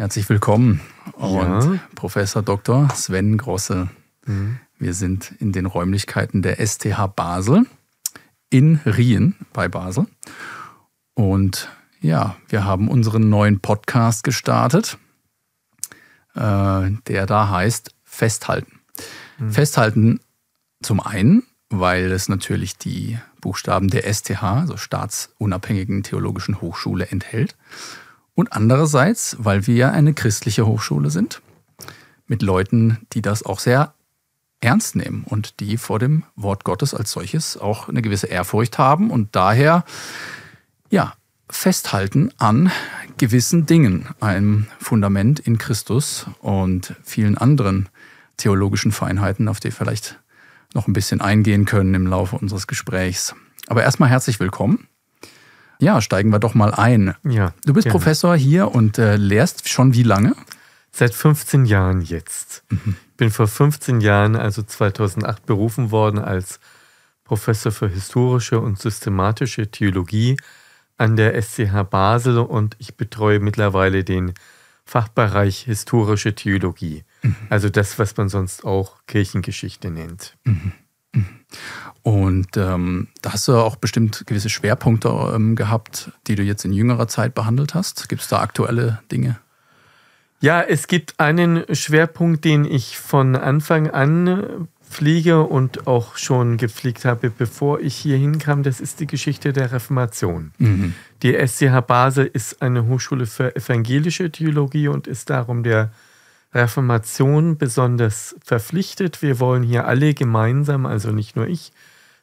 Herzlich willkommen und ja. Professor Dr. Sven Grosse. Mhm. Wir sind in den Räumlichkeiten der STH Basel in Rien bei Basel. Und ja, wir haben unseren neuen Podcast gestartet, äh, der da heißt Festhalten. Mhm. Festhalten zum einen, weil es natürlich die Buchstaben der STH, also Staatsunabhängigen Theologischen Hochschule, enthält. Und andererseits, weil wir ja eine christliche Hochschule sind, mit Leuten, die das auch sehr ernst nehmen und die vor dem Wort Gottes als solches auch eine gewisse Ehrfurcht haben und daher ja festhalten an gewissen Dingen, einem Fundament in Christus und vielen anderen theologischen Feinheiten, auf die vielleicht noch ein bisschen eingehen können im Laufe unseres Gesprächs. Aber erstmal herzlich willkommen. Ja, steigen wir doch mal ein. Ja, du bist gerne. Professor hier und äh, lehrst schon wie lange? Seit 15 Jahren jetzt. Mhm. Bin vor 15 Jahren, also 2008, berufen worden als Professor für historische und systematische Theologie an der SCH Basel und ich betreue mittlerweile den Fachbereich historische Theologie. Mhm. Also das, was man sonst auch Kirchengeschichte nennt. Mhm. Und ähm, da hast du auch bestimmt gewisse Schwerpunkte ähm, gehabt, die du jetzt in jüngerer Zeit behandelt hast. Gibt es da aktuelle Dinge? Ja, es gibt einen Schwerpunkt, den ich von Anfang an pflege und auch schon gepflegt habe, bevor ich hier hinkam. Das ist die Geschichte der Reformation. Mhm. Die SCH Basel ist eine Hochschule für evangelische Theologie und ist darum der Reformation besonders verpflichtet. Wir wollen hier alle gemeinsam, also nicht nur ich,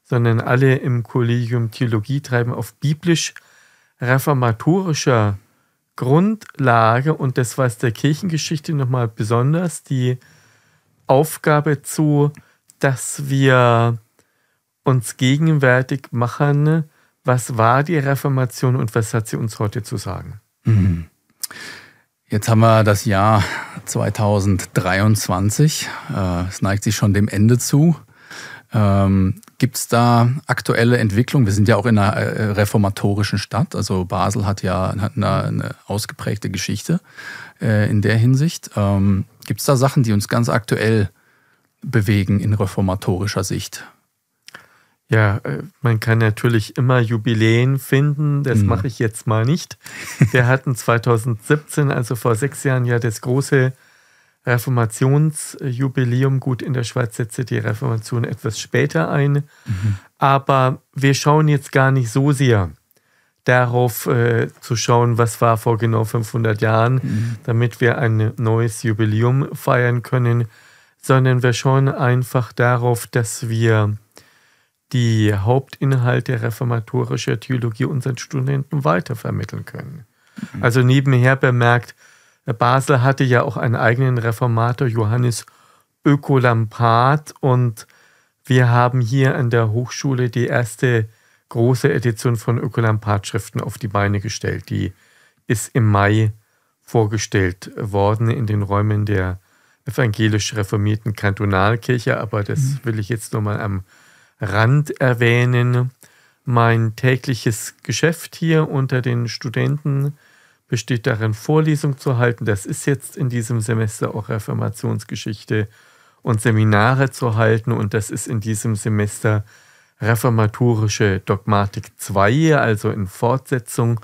sondern alle im Kollegium Theologie treiben auf biblisch-reformatorischer Grundlage und das war es der Kirchengeschichte nochmal besonders, die Aufgabe zu, dass wir uns gegenwärtig machen, was war die Reformation und was hat sie uns heute zu sagen. Mhm. Jetzt haben wir das Jahr 2023. Äh, es neigt sich schon dem Ende zu. Ähm, Gibt es da aktuelle Entwicklungen? Wir sind ja auch in einer äh, reformatorischen Stadt. Also Basel hat ja hat eine, eine ausgeprägte Geschichte äh, in der Hinsicht. Ähm, Gibt es da Sachen, die uns ganz aktuell bewegen in reformatorischer Sicht? Ja, äh, man kann natürlich immer Jubiläen finden, das mhm. mache ich jetzt mal nicht. Wir hatten 2017, also vor sechs Jahren, ja das große Reformationsjubiläum. Gut, in der Schweiz setzte die Reformation etwas später ein, mhm. aber wir schauen jetzt gar nicht so sehr darauf äh, zu schauen, was war vor genau 500 Jahren, mhm. damit wir ein neues Jubiläum feiern können, sondern wir schauen einfach darauf, dass wir die Hauptinhalte reformatorischer Theologie unseren Studenten weitervermitteln können. Mhm. Also nebenher bemerkt, Basel hatte ja auch einen eigenen Reformator, Johannes Ökolampard, und wir haben hier an der Hochschule die erste große Edition von Ökolampard-Schriften auf die Beine gestellt. Die ist im Mai vorgestellt worden in den Räumen der evangelisch reformierten Kantonalkirche, aber das mhm. will ich jetzt nur mal am Rand erwähnen. Mein tägliches Geschäft hier unter den Studenten besteht darin, Vorlesungen zu halten. Das ist jetzt in diesem Semester auch Reformationsgeschichte und Seminare zu halten. Und das ist in diesem Semester reformatorische Dogmatik 2, also in Fortsetzung.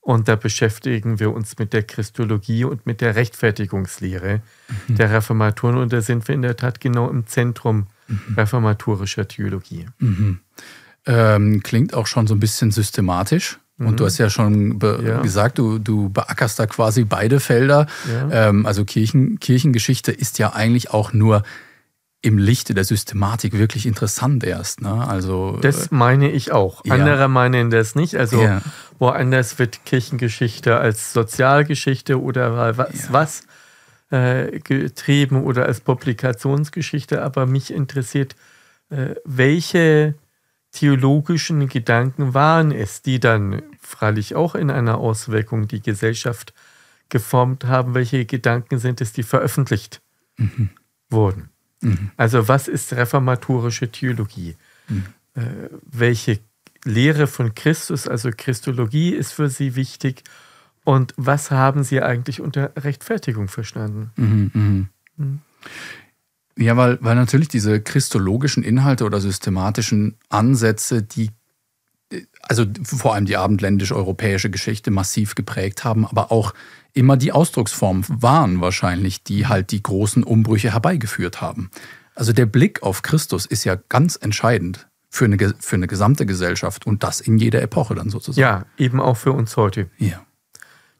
Und da beschäftigen wir uns mit der Christologie und mit der Rechtfertigungslehre mhm. der Reformatoren. Und da sind wir in der Tat genau im Zentrum mhm. reformatorischer Theologie. Mhm. Ähm, klingt auch schon so ein bisschen systematisch. Und du mhm. hast ja schon ja. gesagt, du, du beackerst da quasi beide Felder. Ja. Ähm, also Kirchen, Kirchengeschichte ist ja eigentlich auch nur im Lichte der Systematik wirklich interessant erst. Ne? Also, das meine ich auch. Ja. Andere meinen das nicht. Also woanders wird Kirchengeschichte als Sozialgeschichte oder was, was äh, getrieben oder als Publikationsgeschichte. Aber mich interessiert, äh, welche theologischen Gedanken waren es, die dann freilich auch in einer Auswirkung die Gesellschaft geformt haben? Welche Gedanken sind es, die veröffentlicht mhm. wurden? Mhm. Also was ist reformatorische Theologie? Mhm. Äh, welche Lehre von Christus, also Christologie, ist für sie wichtig? Und was haben Sie eigentlich unter Rechtfertigung verstanden? Mhm, mhm. Mhm. Ja, weil, weil natürlich diese christologischen Inhalte oder systematischen Ansätze, die also vor allem die abendländisch-europäische Geschichte massiv geprägt haben, aber auch immer die Ausdrucksformen waren wahrscheinlich, die halt die großen Umbrüche herbeigeführt haben. Also der Blick auf Christus ist ja ganz entscheidend für eine, für eine gesamte Gesellschaft und das in jeder Epoche dann sozusagen. Ja, eben auch für uns heute. Ja.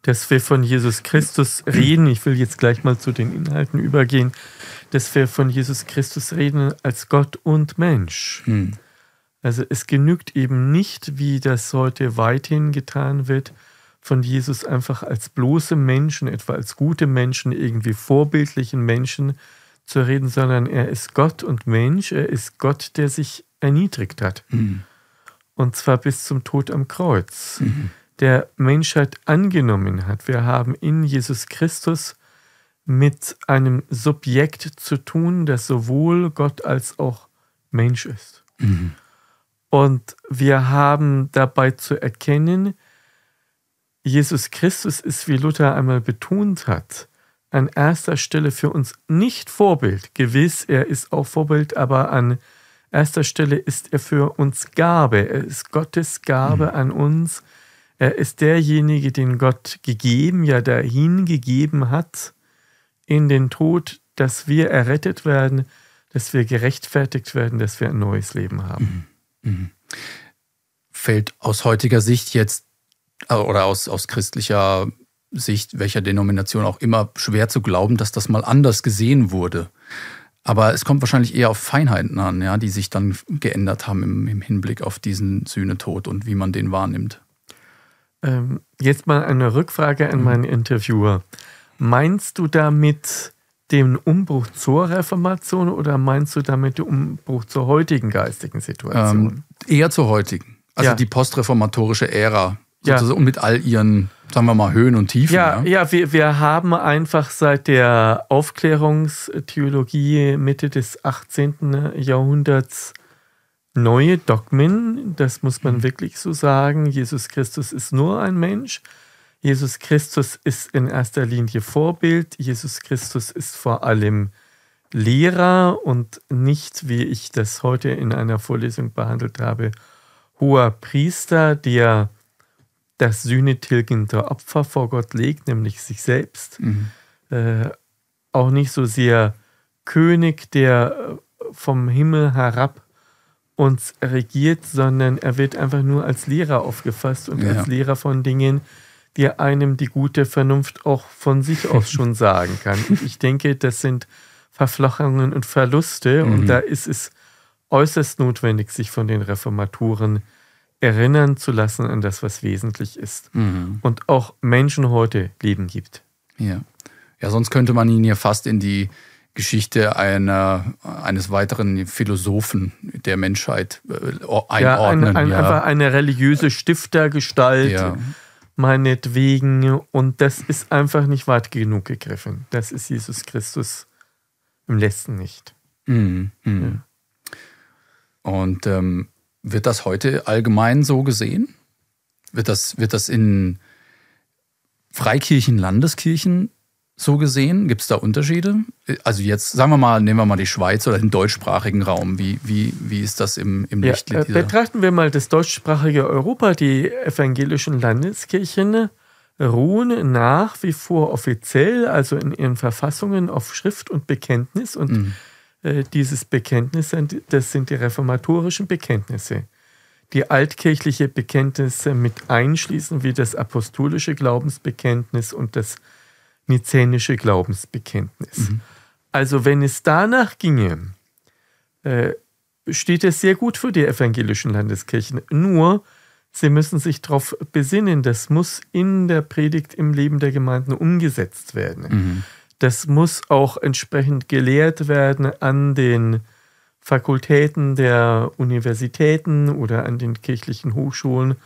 Dass wir von Jesus Christus reden, ich will jetzt gleich mal zu den Inhalten übergehen, dass wir von Jesus Christus reden als Gott und Mensch. Hm. Also es genügt eben nicht, wie das heute weithin getan wird, von Jesus einfach als bloße Menschen, etwa als gute Menschen, irgendwie vorbildlichen Menschen zu reden, sondern er ist Gott und Mensch, er ist Gott, der sich erniedrigt hat. Mhm. Und zwar bis zum Tod am Kreuz. Mhm. Der Menschheit angenommen hat. Wir haben in Jesus Christus mit einem Subjekt zu tun, das sowohl Gott als auch Mensch ist. Mhm. Und wir haben dabei zu erkennen, Jesus Christus ist, wie Luther einmal betont hat, an erster Stelle für uns nicht Vorbild. Gewiss, er ist auch Vorbild, aber an erster Stelle ist er für uns Gabe. Er ist Gottes Gabe mhm. an uns. Er ist derjenige, den Gott gegeben, ja dahin gegeben hat in den Tod, dass wir errettet werden, dass wir gerechtfertigt werden, dass wir ein neues Leben haben. Mhm. Fällt aus heutiger Sicht jetzt äh, oder aus, aus christlicher Sicht, welcher Denomination auch immer, schwer zu glauben, dass das mal anders gesehen wurde. Aber es kommt wahrscheinlich eher auf Feinheiten an, ja, die sich dann geändert haben im, im Hinblick auf diesen Sühnetod und wie man den wahrnimmt. Ähm, jetzt mal eine Rückfrage an meinen Interviewer. Meinst du damit den Umbruch zur Reformation oder meinst du damit den Umbruch zur heutigen geistigen Situation? Ähm, eher zur heutigen. Also ja. die postreformatorische Ära ja. und mit all ihren, sagen wir mal, Höhen und Tiefen. Ja, ja, ja wir, wir haben einfach seit der Aufklärungstheologie Mitte des 18. Jahrhunderts neue Dogmen, das muss man mhm. wirklich so sagen. Jesus Christus ist nur ein Mensch. Jesus Christus ist in erster Linie Vorbild. Jesus Christus ist vor allem Lehrer und nicht, wie ich das heute in einer Vorlesung behandelt habe, hoher Priester, der das sühnetilgende Opfer vor Gott legt, nämlich sich selbst. Mhm. Äh, auch nicht so sehr König, der äh, vom Himmel herab uns regiert, sondern er wird einfach nur als Lehrer aufgefasst und ja. als Lehrer von Dingen, die einem die gute Vernunft auch von sich aus schon sagen kann. Ich denke, das sind Verflochungen und Verluste mhm. und da ist es äußerst notwendig, sich von den Reformaturen erinnern zu lassen an das, was wesentlich ist. Mhm. Und auch Menschen heute Leben gibt. Ja. Ja, sonst könnte man ihn ja fast in die Geschichte einer, eines weiteren Philosophen der Menschheit äh, einordnen. Ja, ein, ein, ja. einfach eine religiöse Stiftergestalt, ja. Meinetwegen. Und das ist einfach nicht weit genug gegriffen. Das ist Jesus Christus im letzten nicht. Mhm. Mhm. Ja. Und ähm, wird das heute allgemein so gesehen? Wird das, wird das in Freikirchen, Landeskirchen so gesehen? Gibt es da Unterschiede? Also jetzt sagen wir mal, nehmen wir mal die Schweiz oder den deutschsprachigen Raum. Wie, wie, wie ist das im, im Licht? Ja, äh, betrachten wir mal das deutschsprachige Europa. Die evangelischen Landeskirchen ruhen nach wie vor offiziell, also in ihren Verfassungen, auf Schrift und Bekenntnis und mhm. Äh, dieses Bekenntnis, das sind die reformatorischen Bekenntnisse. Die altkirchliche Bekenntnisse mit einschließen, wie das apostolische Glaubensbekenntnis und das nizänische Glaubensbekenntnis. Mhm. Also wenn es danach ginge, äh, steht es sehr gut für die evangelischen Landeskirchen. Nur, sie müssen sich darauf besinnen, das muss in der Predigt im Leben der Gemeinden umgesetzt werden. Mhm das muss auch entsprechend gelehrt werden an den Fakultäten der Universitäten oder an den kirchlichen Hochschulen,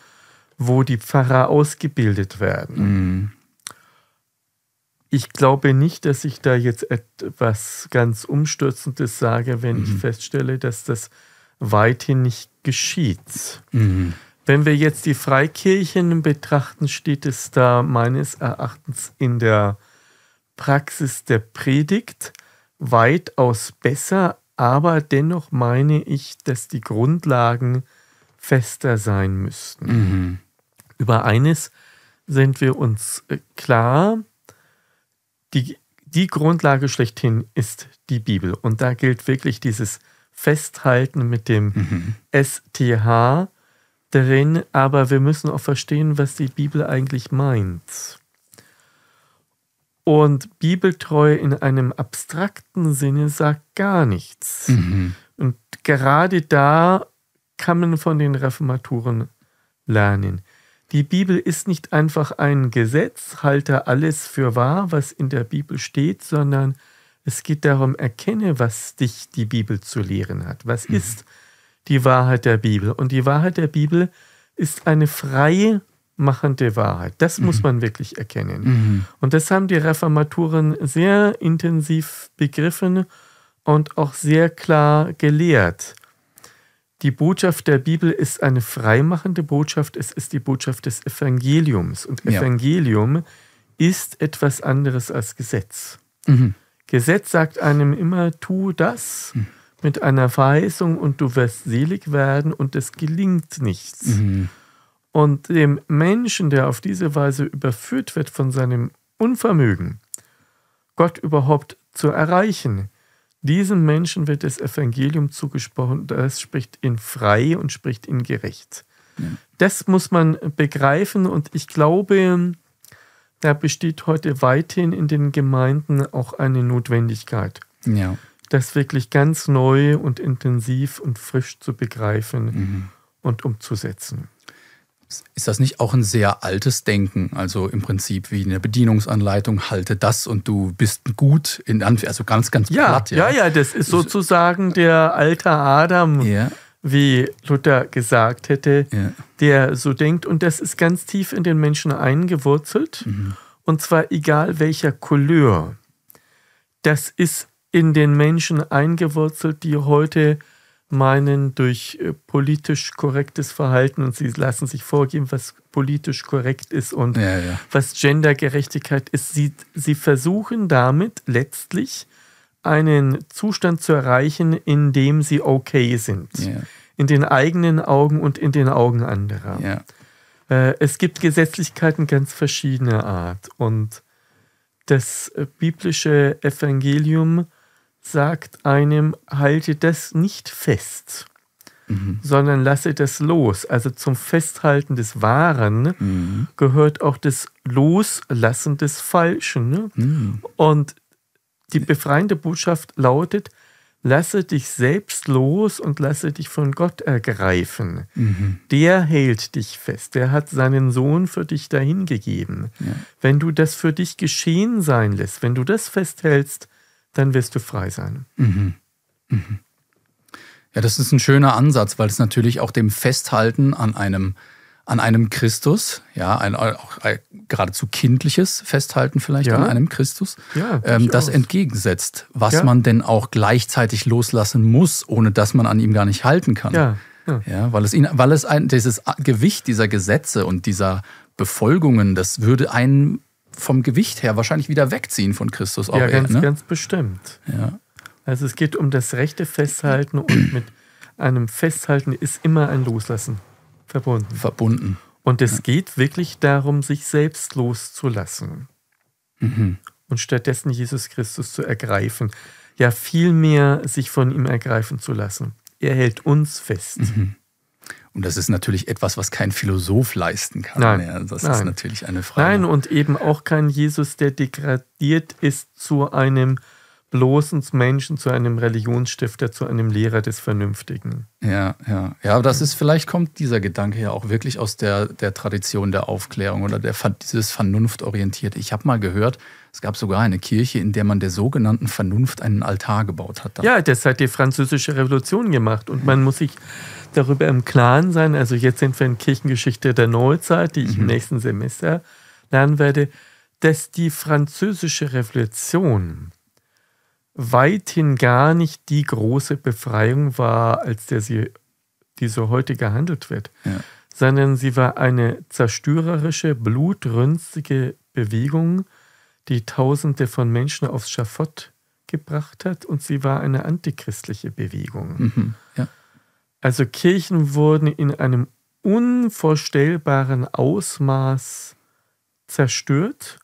wo die Pfarrer ausgebildet werden. Mhm. Ich glaube nicht, dass ich da jetzt etwas ganz Umstürzendes sage, wenn mhm. ich feststelle, dass das weithin nicht geschieht. Mhm. Wenn wir jetzt die Freikirchen betrachten, steht es da meines Erachtens in der Praxis der Predigt weitaus besser, aber dennoch meine ich, dass die Grundlagen fester sein müssten. Mhm. Über eines sind wir uns äh, klar, die, die Grundlage schlechthin ist die Bibel. Und da gilt wirklich dieses Festhalten mit dem mhm. STH drin, aber wir müssen auch verstehen, was die Bibel eigentlich meint. Und Bibeltreue in einem abstrakten Sinne sagt gar nichts. Mhm. Und gerade da kann man von den Reformaturen lernen. Die Bibel ist nicht einfach ein Gesetz, halte alles für wahr, was in der Bibel steht, sondern es geht darum, erkenne, was dich die Bibel zu lehren hat. Was mhm. ist die Wahrheit der Bibel. Und die Wahrheit der Bibel ist eine freie machende Wahrheit. Das mhm. muss man wirklich erkennen. Mhm. Und das haben die Reformaturen sehr intensiv begriffen und auch sehr klar gelehrt. Die Botschaft der Bibel ist eine freimachende Botschaft, es ist die Botschaft des Evangeliums. Und ja. Evangelium ist etwas anderes als Gesetz. Mhm. Gesetz sagt einem immer, tu das. Mhm mit einer Verheißung und du wirst selig werden und es gelingt nichts. Mhm. Und dem Menschen, der auf diese Weise überführt wird von seinem Unvermögen, Gott überhaupt zu erreichen, diesem Menschen wird das Evangelium zugesprochen, das spricht ihn frei und spricht ihn gerecht. Ja. Das muss man begreifen und ich glaube, da besteht heute weithin in den Gemeinden auch eine Notwendigkeit. Ja das wirklich ganz neu und intensiv und frisch zu begreifen mhm. und umzusetzen. Ist das nicht auch ein sehr altes Denken? Also im Prinzip wie eine Bedienungsanleitung, halte das und du bist gut, in also ganz, ganz ja, platt. Ja, ja, ja das ist sozusagen der alte Adam, ja. wie Luther gesagt hätte, ja. der so denkt. Und das ist ganz tief in den Menschen eingewurzelt. Mhm. Und zwar egal welcher Couleur. Das ist in den Menschen eingewurzelt, die heute meinen, durch äh, politisch korrektes Verhalten und sie lassen sich vorgeben, was politisch korrekt ist und ja, ja. was Gendergerechtigkeit ist. Sie, sie versuchen damit letztlich einen Zustand zu erreichen, in dem sie okay sind. Ja. In den eigenen Augen und in den Augen anderer. Äh, es gibt Gesetzlichkeiten ganz verschiedener Art und das äh, biblische Evangelium sagt einem, halte das nicht fest, mhm. sondern lasse das los. Also zum Festhalten des Wahren mhm. gehört auch das Loslassen des Falschen. Ne? Mhm. Und die befreiende Botschaft lautet, lasse dich selbst los und lasse dich von Gott ergreifen. Mhm. Der hält dich fest, der hat seinen Sohn für dich dahingegeben. Ja. Wenn du das für dich geschehen sein lässt, wenn du das festhältst, dann wirst du frei sein. Mhm. Mhm. Ja, das ist ein schöner Ansatz, weil es natürlich auch dem Festhalten an einem, an einem Christus, ja, ein auch ein geradezu kindliches Festhalten vielleicht ja. an einem Christus, ja, ähm, das entgegensetzt, was ja. man denn auch gleichzeitig loslassen muss, ohne dass man an ihm gar nicht halten kann. Ja, ja. weil es ihn, weil es ein, dieses Gewicht dieser Gesetze und dieser Befolgungen, das würde einen vom Gewicht her wahrscheinlich wieder wegziehen von Christus. Auch ja, ganz, ne? ganz bestimmt. Ja. Also es geht um das rechte Festhalten und mit einem Festhalten ist immer ein Loslassen verbunden. Verbunden. Und es ja. geht wirklich darum, sich selbst loszulassen. Mhm. Und stattdessen Jesus Christus zu ergreifen. Ja, vielmehr sich von ihm ergreifen zu lassen. Er hält uns fest. Mhm. Und das ist natürlich etwas, was kein Philosoph leisten kann. Nein, ja, das nein. ist natürlich eine Frage. Nein, und eben auch kein Jesus, der degradiert ist zu einem bloßen Menschen, zu einem Religionsstifter, zu einem Lehrer des Vernünftigen. Ja, ja. Ja, aber das ist, vielleicht kommt dieser Gedanke ja auch wirklich aus der, der Tradition der Aufklärung oder der, dieses Vernunftorientierte. Ich habe mal gehört, es gab sogar eine Kirche, in der man der sogenannten Vernunft einen Altar gebaut hat. Ja, das hat die Französische Revolution gemacht. Und man muss sich darüber im Klaren sein. Also jetzt sind wir in Kirchengeschichte der Neuzeit, die ich mhm. im nächsten Semester lernen werde, dass die Französische Revolution weithin gar nicht die große Befreiung war, als der sie, die so heute gehandelt wird. Ja. sondern sie war eine zerstörerische, blutrünstige Bewegung, die Tausende von Menschen aufs Schafott gebracht hat und sie war eine antichristliche Bewegung. Mhm, ja. Also Kirchen wurden in einem unvorstellbaren Ausmaß zerstört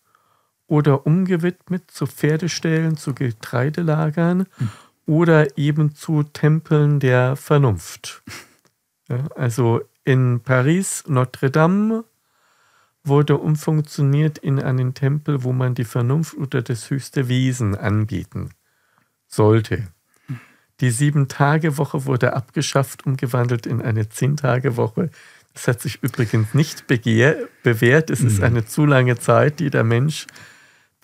oder umgewidmet zu Pferdeställen, zu Getreidelagern mhm. oder eben zu Tempeln der Vernunft. Ja, also in Paris, Notre Dame, wurde umfunktioniert in einen Tempel, wo man die Vernunft oder das höchste Wesen anbieten sollte. Die Sieben-Tage-Woche wurde abgeschafft, umgewandelt in eine Zehn-Tage-Woche. Das hat sich übrigens nicht begehr, bewährt. Es mhm. ist eine zu lange Zeit, die der Mensch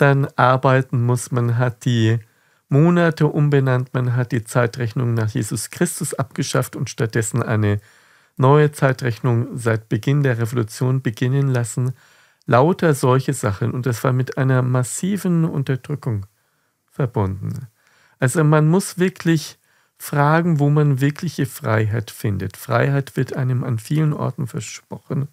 dann arbeiten muss. Man hat die Monate umbenannt, man hat die Zeitrechnung nach Jesus Christus abgeschafft und stattdessen eine neue Zeitrechnung seit Beginn der Revolution beginnen lassen. Lauter solche Sachen und das war mit einer massiven Unterdrückung verbunden. Also man muss wirklich fragen, wo man wirkliche Freiheit findet. Freiheit wird einem an vielen Orten versprochen.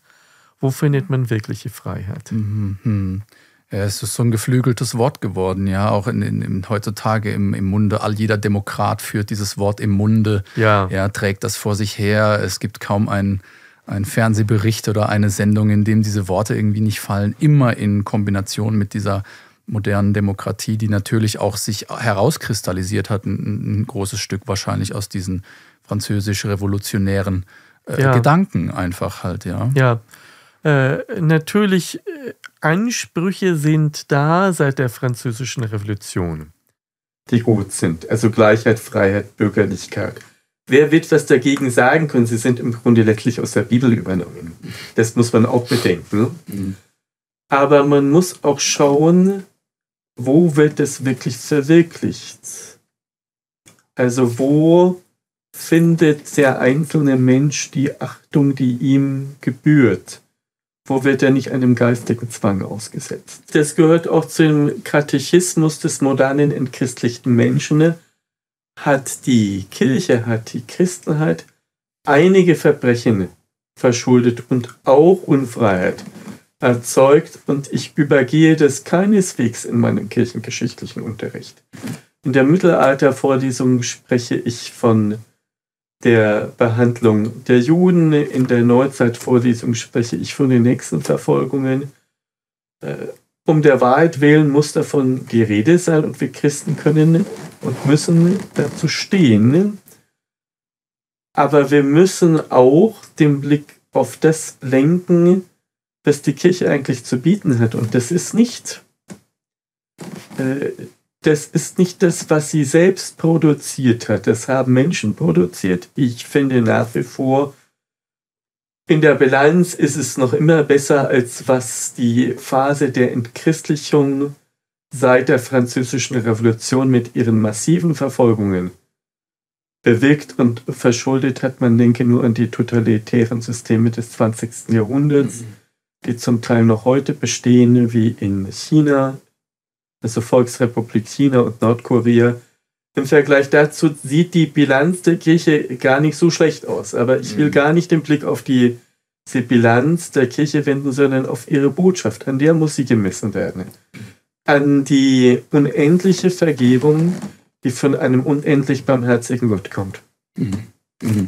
Wo findet man wirkliche Freiheit? Mhm. Ja, es ist so ein geflügeltes Wort geworden, ja, auch in, in, in, heutzutage im, im Munde. All jeder Demokrat führt dieses Wort im Munde, ja. ja trägt das vor sich her. Es gibt kaum einen, einen Fernsehbericht oder eine Sendung, in dem diese Worte irgendwie nicht fallen. Immer in Kombination mit dieser modernen Demokratie, die natürlich auch sich herauskristallisiert hat, ein, ein großes Stück wahrscheinlich aus diesen französisch-revolutionären äh, ja. Gedanken einfach halt, ja. Ja, äh, natürlich, äh, Ansprüche sind da seit der Französischen Revolution, die gut sind. Also Gleichheit, Freiheit, Bürgerlichkeit. Wer wird was dagegen sagen können? Sie sind im Grunde letztlich aus der Bibel übernommen. Das muss man auch bedenken. Mhm. Aber man muss auch schauen, wo wird es wirklich verwirklicht? Also wo findet der einzelne Mensch die Achtung, die ihm gebührt? Wo wird er nicht einem geistigen Zwang ausgesetzt? Das gehört auch zum Katechismus des modernen entchristlichten Menschen. Hat die Kirche, hat die Christenheit einige Verbrechen verschuldet und auch Unfreiheit erzeugt und ich übergehe das keineswegs in meinem kirchengeschichtlichen Unterricht. In der Mittelaltervorlesung spreche ich von der Behandlung der Juden. In der Neuzeitvorlesung spreche ich von den nächsten Verfolgungen. Äh, um der Wahrheit willen muss davon die Rede sein und wir Christen können und müssen dazu stehen. Aber wir müssen auch den Blick auf das lenken, was die Kirche eigentlich zu bieten hat. Und das ist nicht äh, das ist nicht das, was sie selbst produziert hat. Das haben Menschen produziert. Ich finde nach wie vor, in der Bilanz ist es noch immer besser, als was die Phase der Entchristlichung seit der Französischen Revolution mit ihren massiven Verfolgungen bewirkt und verschuldet hat. Man denke nur an die totalitären Systeme des 20. Jahrhunderts, mhm. die zum Teil noch heute bestehen, wie in China, also Volksrepublik China und Nordkorea. Im Vergleich dazu sieht die Bilanz der Kirche gar nicht so schlecht aus. Aber ich will mhm. gar nicht den Blick auf die, die Bilanz der Kirche wenden, sondern auf ihre Botschaft. An der muss sie gemessen werden. An die unendliche Vergebung, die von einem unendlich barmherzigen Gott kommt. Mhm. Mhm.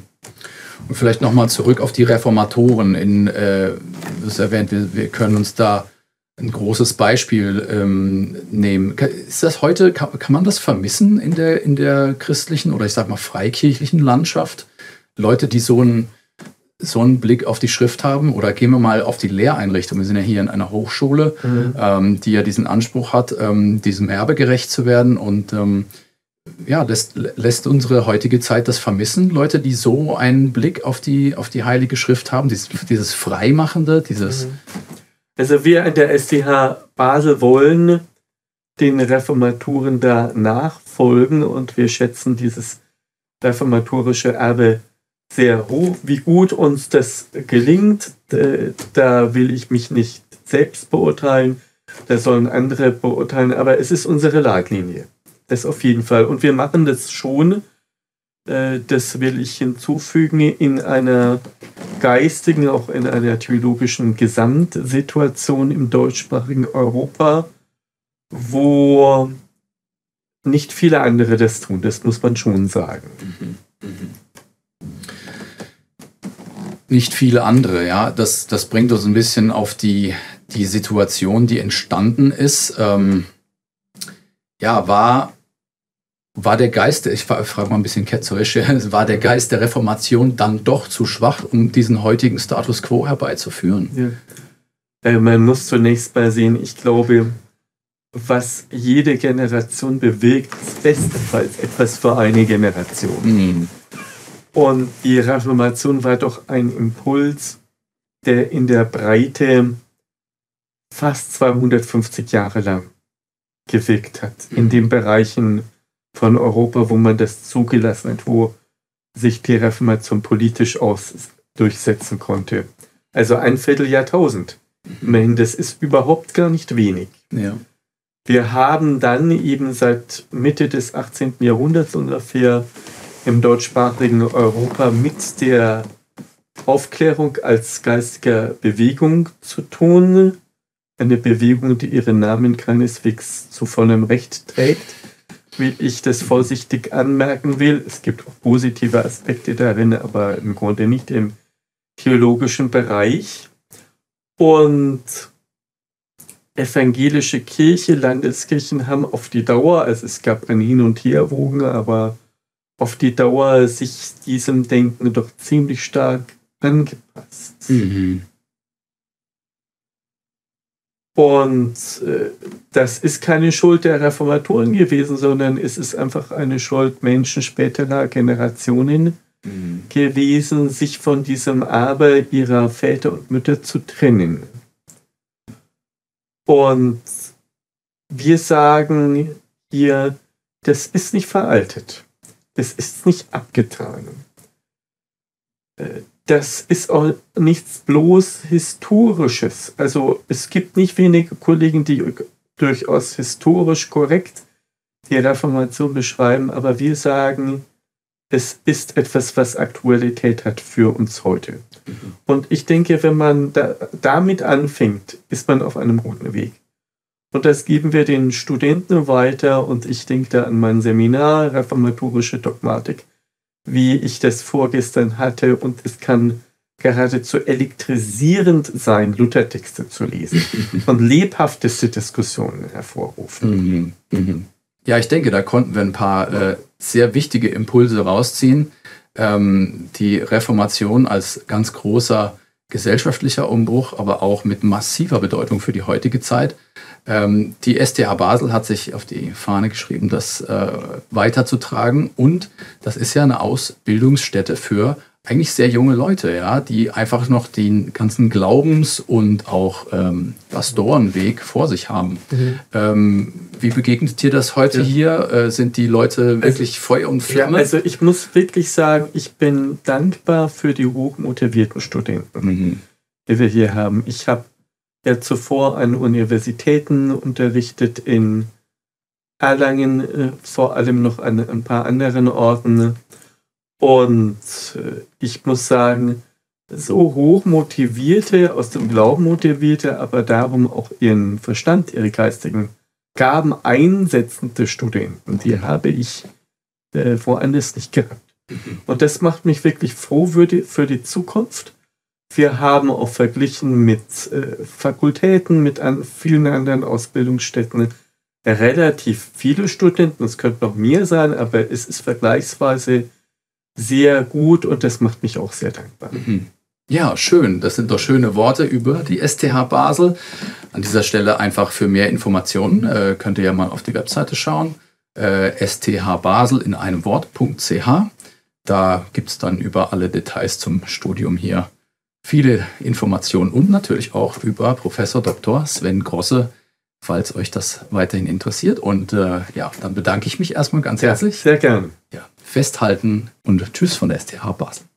Und vielleicht nochmal zurück auf die Reformatoren. In, äh, das erwähnt, wir, wir können uns da ein großes Beispiel ähm, nehmen. Ist das heute, kann, kann, man das vermissen in der, in der christlichen oder ich sag mal freikirchlichen Landschaft? Leute, die so einen, so einen Blick auf die Schrift haben oder gehen wir mal auf die Lehreinrichtung. Wir sind ja hier in einer Hochschule, mhm. ähm, die ja diesen Anspruch hat, ähm, diesem Erbe gerecht zu werden und ähm, ja, lässt, lässt unsere heutige Zeit das vermissen? Leute, die so einen Blick auf die, auf die Heilige Schrift haben, dieses, dieses Freimachende, dieses, mhm. Also wir an der STH Basel wollen den Reformaturen da nachfolgen und wir schätzen dieses reformatorische Erbe sehr hoch. Wie gut uns das gelingt, da will ich mich nicht selbst beurteilen, da sollen andere beurteilen, aber es ist unsere Leitlinie. Das auf jeden Fall. Und wir machen das schon, äh, das will ich hinzufügen, in einer Geistigen, auch in einer theologischen Gesamtsituation im deutschsprachigen Europa, wo nicht viele andere das tun, das muss man schon sagen. Mhm. Nicht viele andere, ja. Das, das bringt uns ein bisschen auf die, die Situation, die entstanden ist. Ähm, ja, war war der Geist, ich frage mal ein bisschen ketzerisch, war der Geist der Reformation dann doch zu schwach, um diesen heutigen Status quo herbeizuführen? Ja. Äh, man muss zunächst mal sehen, ich glaube, was jede Generation bewegt, ist bestenfalls etwas für eine Generation. Mhm. Und die Reformation war doch ein Impuls, der in der Breite fast 250 Jahre lang gewirkt hat, in mhm. den Bereichen von Europa, wo man das zugelassen hat, wo sich die Reformation politisch aus durchsetzen konnte. Also ein Vierteljahrtausend. Immerhin, das ist überhaupt gar nicht wenig. Ja. Wir haben dann eben seit Mitte des 18. Jahrhunderts ungefähr im deutschsprachigen Europa mit der Aufklärung als geistiger Bewegung zu tun. Eine Bewegung, die ihren Namen keineswegs zu vollem Recht trägt wie ich das vorsichtig anmerken will. Es gibt auch positive Aspekte darin, aber im Grunde nicht im theologischen Bereich. Und evangelische Kirche, Landeskirchen haben auf die Dauer, also es gab ein Hin und Herwogen, aber auf die Dauer sich diesem Denken doch ziemlich stark angepasst. Mhm. Und äh, das ist keine Schuld der Reformatoren gewesen, sondern es ist einfach eine Schuld Menschen späterer Generationen mhm. gewesen, sich von diesem Aber ihrer Väter und Mütter zu trennen. Und wir sagen hier, das ist nicht veraltet. Das ist nicht abgetragen. Das ist auch nichts bloß Historisches. Also es gibt nicht wenige Kollegen, die durchaus historisch korrekt die Reformation beschreiben, aber wir sagen, es ist etwas, was Aktualität hat für uns heute. Mhm. Und ich denke, wenn man da, damit anfängt, ist man auf einem guten Weg. Und das geben wir den Studenten weiter und ich denke da an mein Seminar Reformatorische Dogmatik wie ich das vorgestern hatte. Und es kann geradezu elektrisierend sein, Luthertexte zu lesen und lebhafteste Diskussionen hervorrufen. Mhm. Mhm. Ja, ich denke, da konnten wir ein paar äh, sehr wichtige Impulse rausziehen. Ähm, die Reformation als ganz großer gesellschaftlicher Umbruch, aber auch mit massiver Bedeutung für die heutige Zeit. Ähm, die STH Basel hat sich auf die Fahne geschrieben, das äh, weiterzutragen. Und das ist ja eine Ausbildungsstätte für eigentlich sehr junge Leute, ja, die einfach noch den ganzen Glaubens- und auch ähm, Pastorenweg vor sich haben. Mhm. Ähm, wie begegnet dir das heute ja. hier? Äh, sind die Leute also wirklich also, Feuer und Flamme? Ja, also ich muss wirklich sagen, ich bin dankbar für die hochmotivierten Studenten, mhm. die wir hier haben. Ich habe ja zuvor an Universitäten unterrichtet in Erlangen, äh, vor allem noch an ein paar anderen Orten. Und äh, ich muss sagen, so hoch motivierte, aus dem Glauben motivierte, aber darum auch ihren Verstand, ihre geistigen Gaben einsetzende Studenten, die habe ich äh, woanders nicht gehabt. Und das macht mich wirklich froh für die, für die Zukunft. Wir haben auch verglichen mit äh, Fakultäten, mit an, vielen anderen Ausbildungsstätten relativ viele Studenten. Es könnte noch mehr sein, aber es ist vergleichsweise sehr gut und das macht mich auch sehr dankbar. Mhm. Ja, schön. Das sind doch schöne Worte über die STH Basel. An dieser Stelle einfach für mehr Informationen äh, könnt ihr ja mal auf die Webseite schauen. Äh, STH Basel in einem Wort.ch. Da gibt es dann über alle Details zum Studium hier viele Informationen und natürlich auch über Professor Dr. Sven Grosse, falls euch das weiterhin interessiert. Und äh, ja, dann bedanke ich mich erstmal ganz herzlich. Ja, sehr gerne. Ja, festhalten und tschüss von der STH Basel.